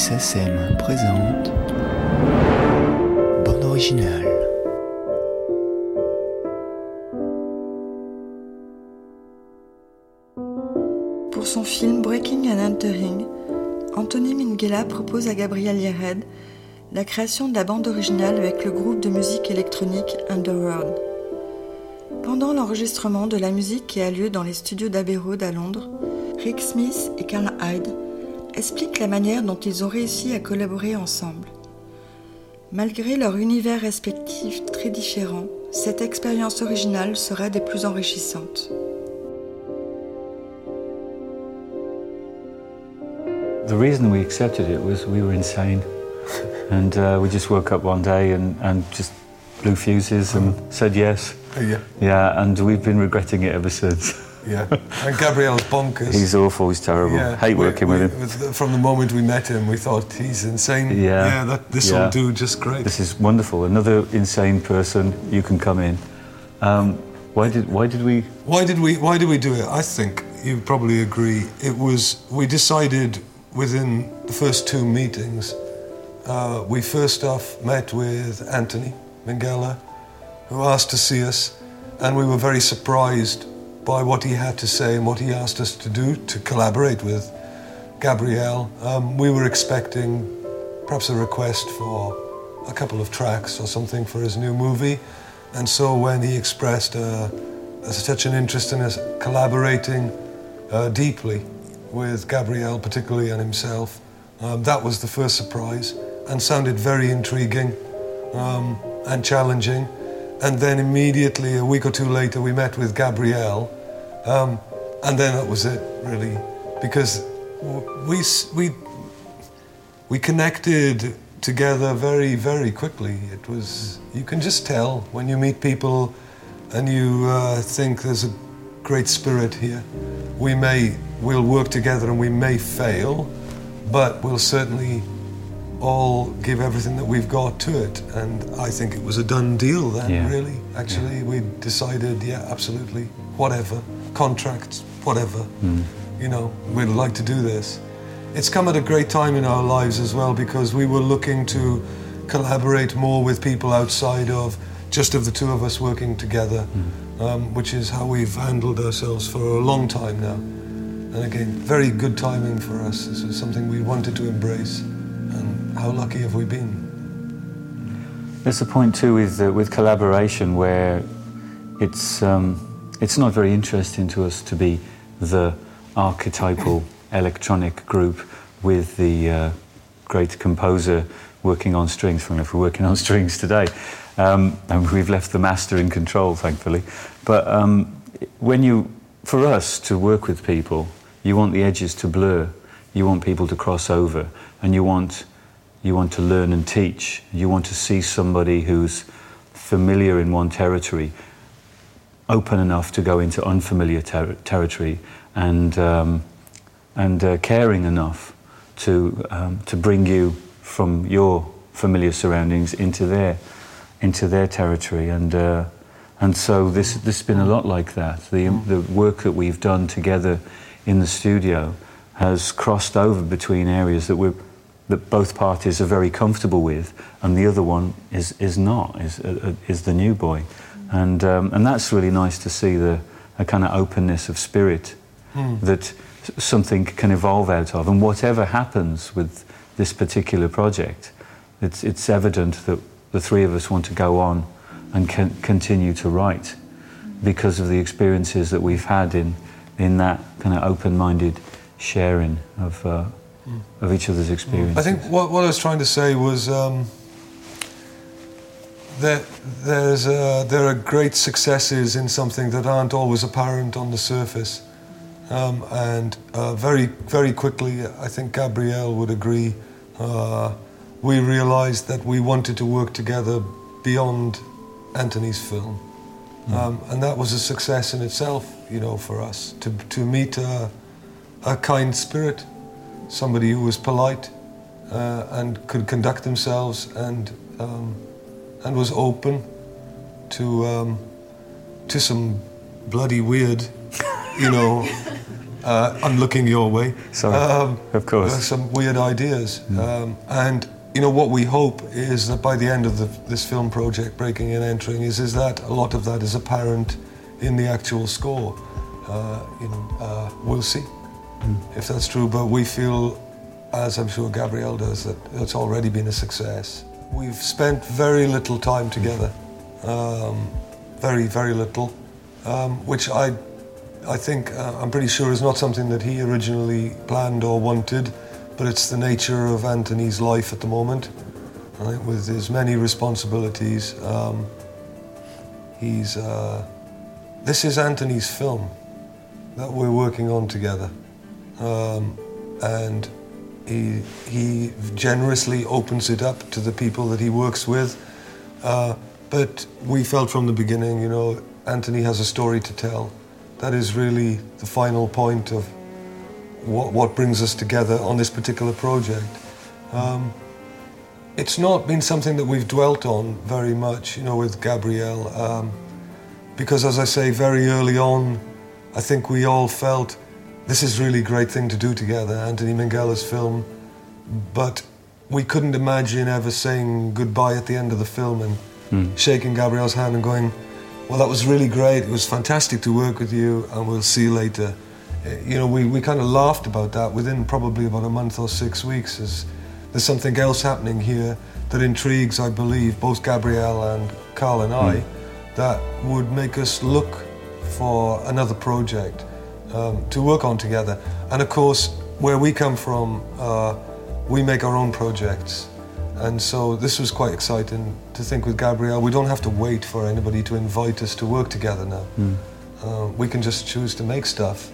SACEM présente Bande originale. Pour son film Breaking and Entering, Anthony Minghella propose à Gabriel Yared la création de la bande originale avec le groupe de musique électronique Underworld. Pendant l'enregistrement de la musique qui a lieu dans les studios d'Abbey Road à Londres, Rick Smith et Carl Hyde expliquent la manière dont ils ont réussi à collaborer ensemble. Malgré leurs univers respectifs très différents, cette expérience originale sera des plus enrichissantes. The reason we accepted it was we were insane. and uh, we just woke up one day and, and just blew fuses and said yes. Yeah. Yeah, and we've been regretting it ever since. Yeah. And Gabriel's bonkers. He's awful, he's terrible. Yeah. Hate working we- with him. From the moment we met him, we thought he's insane. Yeah. Yeah, that, this Yeah. will do just great. This is wonderful. Another insane person, you can come in. Um, why did why did we Why did we Why did we do it? I think you probably agree. It was we decided within the first two meetings. Uh, we first off met with Anthony Minghella, who asked to see us, and we were very surprised by what he had to say and what he asked us to do to collaborate with Gabriel. Um, we were expecting perhaps a request for a couple of tracks or something for his new movie. And so when he expressed uh, such an interest in us collaborating uh, deeply with Gabriel, particularly and himself, um, that was the first surprise and sounded very intriguing um, and challenging. And then immediately, a week or two later, we met with Gabriel. Um, and then that was it, really, because we, we, we connected together very, very quickly. It was, you can just tell when you meet people and you uh, think there's a great spirit here. We may, we'll work together and we may fail, but we'll certainly all give everything that we've got to it. And I think it was a done deal then, Yeah. really. Actually, we decided, yeah, absolutely, whatever, contracts, whatever, you know, we'd like to do this. It's come at a great time in our lives as well because we were looking to collaborate more with people outside of just of the two of us working together, um, which is how we've handled ourselves for a long time now. And again, very good timing for us. This is something we wanted to embrace. And how lucky have we been? There's a point too with uh, with collaboration where it's um, it's not very interesting to us to be the archetypal electronic group with the uh, great composer working on strings. Funny enough, we're working on strings today, um, and we've left the master in control, thankfully. But um, when you, for us to work with people, you want the edges to blur, you want people to cross over, and you want you want to learn and teach. You want to see somebody who's familiar in one territory, open enough to go into unfamiliar ter- territory, and um, and uh, caring enough to um, to bring you from your familiar surroundings into their into their territory. And uh, and so this this has been a lot like that. The the work that we've done together in the studio has crossed over between areas that we're that both parties are very comfortable with, and the other one is, is not, is, uh, is the new boy. And, um, and that's really nice to see the a kind of openness of spirit that something can evolve out of. And whatever happens with this particular project, it's, it's evident that the three of us want to go on and can continue to write because of the experiences that we've had in, in that kind of open minded sharing of, uh, of each other's experiences. I think what, what I was trying to say was um, that there's uh, there are great successes in something that aren't always apparent on the surface. Um, and uh, very, very quickly, I think Gabriel would agree, uh, we realized that we wanted to work together beyond Anthony's film. Um, and that was a success in itself, you know, for us to, to meet a, a kind spirit, somebody who was polite uh, and could conduct themselves and, um, and was open to, um, to some bloody weird, you know, Uh, I'm looking your way. Sorry. of course. there's Some weird ideas. Um, and, you know, what we hope is that by the end of the, this film project, Breaking and Entering, is, is that a lot of that is apparent in the actual score. Uh, you know, uh, we'll see if that's true, but we feel, as I'm sure Gabriel does, that it's already been a success. We've spent very little time together, um, very, very little, um, which I, I think, uh, I'm pretty sure is not something that he originally planned or wanted, but it's the nature of Anthony's life at the moment, right, with his many responsibilities. Um, he's, uh, this is Anthony's film that we're working on together. Um, and he, he generously opens it up to the people that he works with. Uh, but we felt from the beginning, you know, Anthony has a story to tell. That is really the final point of what, what brings us together on this particular project. Um, it's not been something that we've dwelt on very much, you know, with Gabriel, um, because as I say, very early on, I think we all felt this is really a great thing to do together, Anthony Minghella's film, but we couldn't imagine ever saying goodbye at the end of the film and shaking Gabriel's hand and going, well, that was really great. It was fantastic to work with you, and we'll see you later. Uh, You know, we, we kind of laughed about that within probably about a month or six weeks. As there's something else happening here that intrigues, I believe, both Gabriel and Karl and I, that would make us look for another project um, to work on together. And of course, where we come from, uh, we make our own projects. And so this was quite exciting to think with Gabriel. We don't have to wait for anybody to invite us to work together now. Uh, we can just choose to make stuff.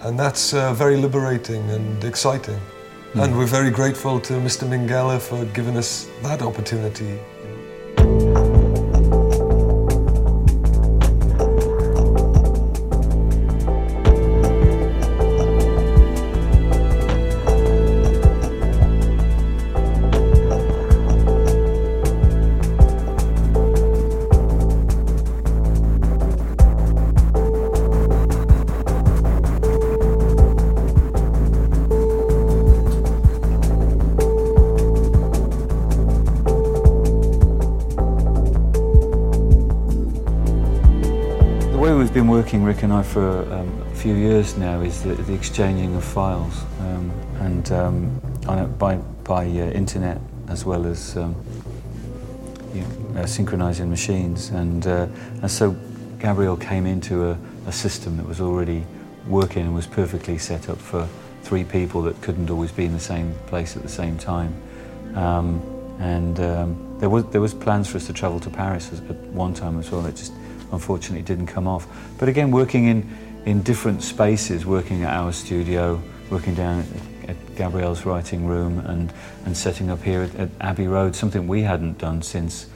And that's uh, very liberating and exciting. And we're very grateful to Mr. Minghella for giving us that opportunity. Working, Rick and I, for um, a few years now is the, the exchanging of files um, and um, on by, by uh, internet as well as um, you know, uh, synchronizing machines. And, uh, and so Gabriel came into a, a system that was already working and was perfectly set up for three people that couldn't always be in the same place at the same time. Um, and um, there was there was plans for us to travel to Paris at one time as well. It just unfortunately didn't come off. But again, working in in different spaces, working at our studio, working down at, Gabriel's writing room, and and setting up here at, at Abbey Road, something we hadn't done since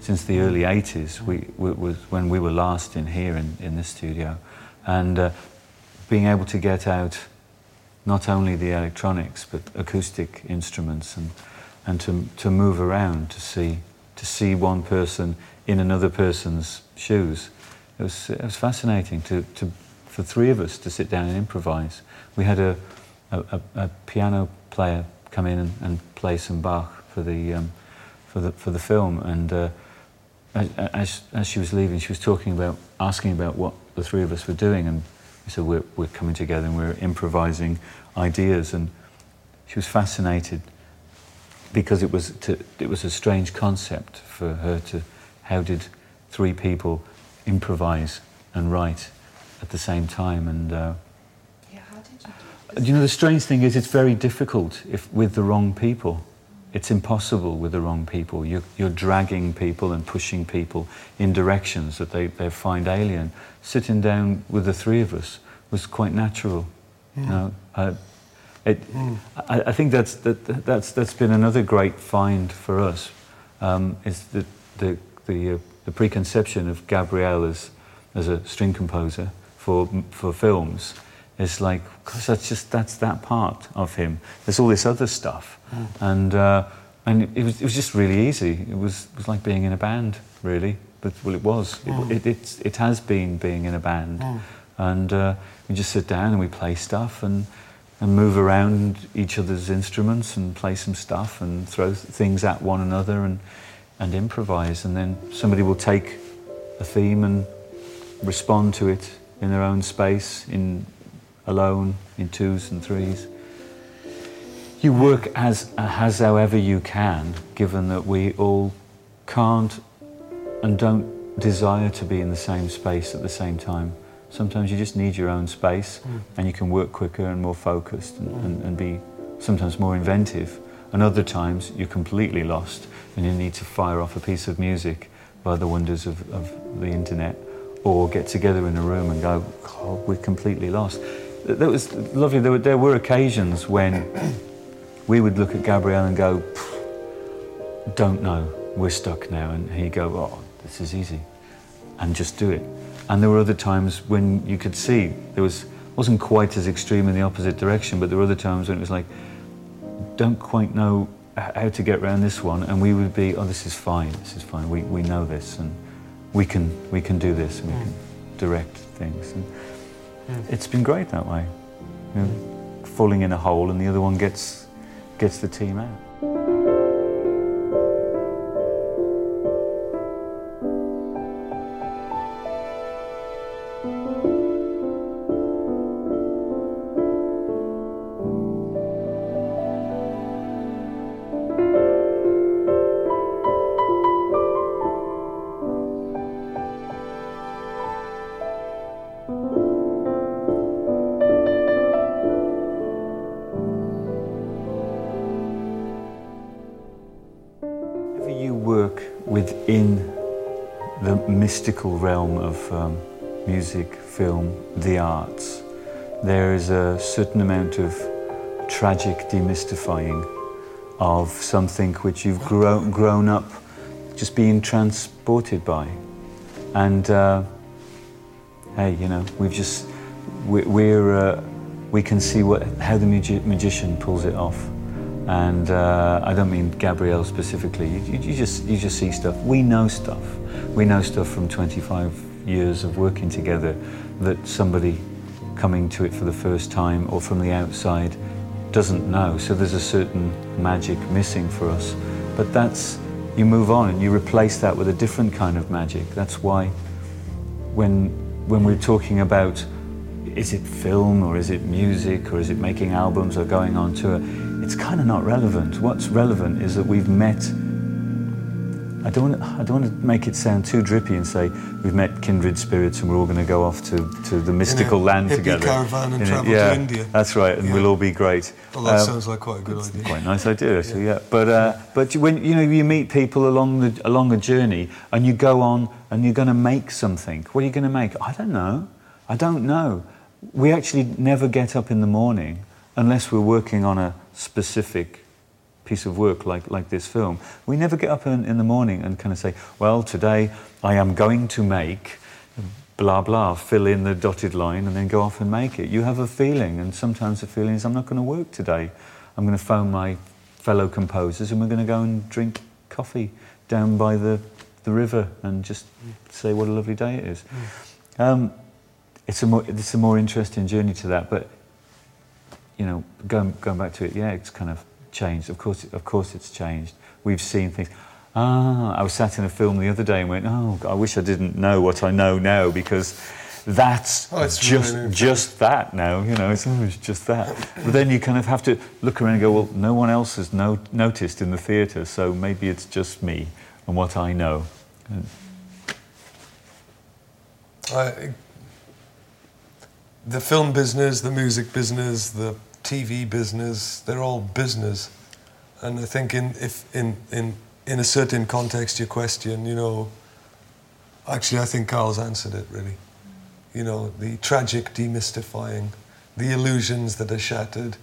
since the early 80s. We, we was when we were last in here in, in this studio, and uh, being able to get out not only the electronics but acoustic instruments and and to to move around to see to see one person in another person's shoes. It was it was fascinating to, to for three of us to sit down and improvise. We had a a, a, piano player come in and, and play some Bach for the um, for the for the film and. Uh, as, as, as she was leaving, she was talking about, asking about what the three of us were doing, and we said we're, we're coming together and we're improvising ideas, and she was fascinated because it was to, it was a strange concept for her to how did three people improvise and write at the same time, and uh, Yeah, how did you do you know the strange thing is it's very difficult if with the wrong people. It's impossible with the wrong people. You're, you're dragging people and pushing people in directions that they, they find alien. Sitting down with the three of us was quite natural. You know, uh, it, I, I think that's, that, that's, that's been another great find for us. Um, is the, the, the, uh, the preconception of Gabriel as, as a string composer for, for films is like, because that's just that's that part of him. There's all this other stuff, and uh, and it was it was just really easy. It was it was like being in a band, really. But well, it was. It, it, it's, it has been being in a band, and uh, we just sit down and we play stuff and and move around each other's instruments and play some stuff and throw things at one another and and improvise. And then somebody will take a theme and respond to it in their own space, in alone, in twos and threes. You work as, as however you can, given that we all can't and don't desire to be in the same space at the same time. Sometimes you just need your own space mm. and you can work quicker and more focused and, and, and be sometimes more inventive. And other times you're completely lost and you need to fire off a piece of music by the wonders of, of the internet or get together in a room and go, oh, we're completely lost. That was lovely. There were, there were occasions when we would look at Gabriel and go, don't know, we're stuck now. And he'd go, oh, this is easy, and just do it. And there were other times when you could see there was wasn't quite as extreme in the opposite direction, but there were other times when it was like, don't quite know how to get around this one, and we would be, oh, this is fine, this is fine. We, we know this, and we can we can do this, and we can hmm. direct things. And hmm. it's been great that way. You know, falling in a hole, and the other one gets gets the team out. Mystical realm of um, music, film, the arts, there is a certain amount of tragic demystifying of something which you've grown, grown up just being transported by. And uh, hey, you know, we've just, we're, uh, we can see what, how the magi- magician pulls it off. And uh, I don't mean Gabriel specifically. You, you, just you just see stuff. We know stuff. We know stuff from 25 years of working together that somebody coming to it for the first time or from the outside doesn't know. So there's a certain magic missing for us. But that's, you move on and you replace that with a different kind of magic. That's why when, when we're talking about is it film or is it music or is it making albums or going on tour, it's kind of not relevant. What's relevant is that we've met I don't, want to, I don't want to make it sound too drippy and say we've met kindred spirits and we're all going to go off to, to the mystical land together. caravan and travel yeah, to India. That's right, and yeah. we'll all be great. Well, that um, sounds like quite a good idea. Quite a nice idea, actually. Yeah. yeah. But uh, but when you know you meet people along the along a journey and you go on and you're going to make something. What are you going to make? I don't know. I don't know. We actually never get up in the morning unless we're working on a specific piece of work like, like this film, we never get up in, in the morning and kind of say, well, today I am going to make blah blah, fill in the dotted line and then go off and make it. You have a feeling, and sometimes the feeling is, I'm not going to work today. I'm going to phone my fellow composers and we're going to go and drink coffee down by the, the river and just say what a lovely day it is. Mm. Um, it's, a more, it's a more interesting journey to that, but you know, going, going back to it, yeah, it's kind of changed. Of course, of course, it's changed. We've seen things. Ah, I was sat in a film the other day and went, oh, I wish I didn't know what I know now because that's oh, just really just that now. You know, it's always just that. But then you kind of have to look around and go, well, no one else has no- noticed in the theatre, so maybe it's just me and what I know. I, the film business, the music business, the TV business, they're all business. And I think in, if in, in, in a certain context, your question, you know, actually, I think Karl's answered it really. You know, the tragic demystifying, the illusions that are shattered.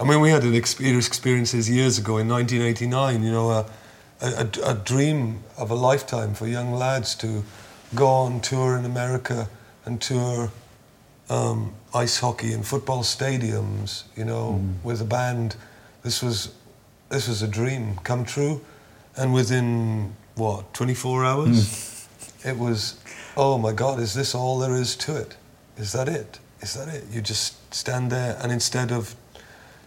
I mean, we had an experience experiences years ago in 1989, you know, a, a, a dream of a lifetime for young lads to go on tour in America and tour um, ice hockey and football stadiums, you know, mm. with a band. This was this was a dream come true, and within what 24 hours, mm. it was. Oh my God! Is this all there is to it? Is that it? Is that it? You just stand there, and instead of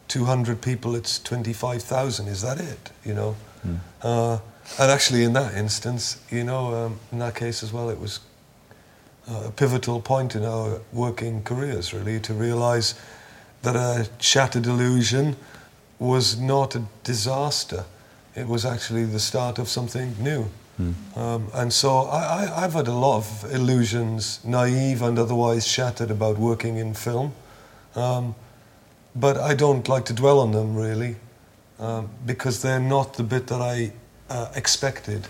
200 people, it's 25,000. Is that it? You know? Mm. Uh, and actually, in that instance, you know, um, in that case as well, it was a pivotal point in our working careers, really, to realize that a shattered illusion was not a disaster. It was actually the start of something new. Mm. Um, and so I, I've had a lot of illusions, naive and otherwise shattered, about working in film. Um, but I don't like to dwell on them really, um, because they're not the bit that I uh, expected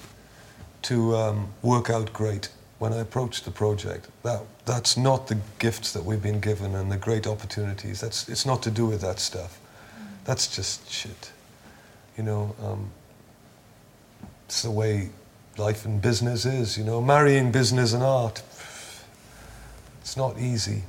to um, work out great when I approached the project. That, that's not the gifts that we've been given and the great opportunities. That's, it's not to do with that stuff. That's just shit. You know, um, it's the way life and business is, you know. Marrying business and art, it's not easy.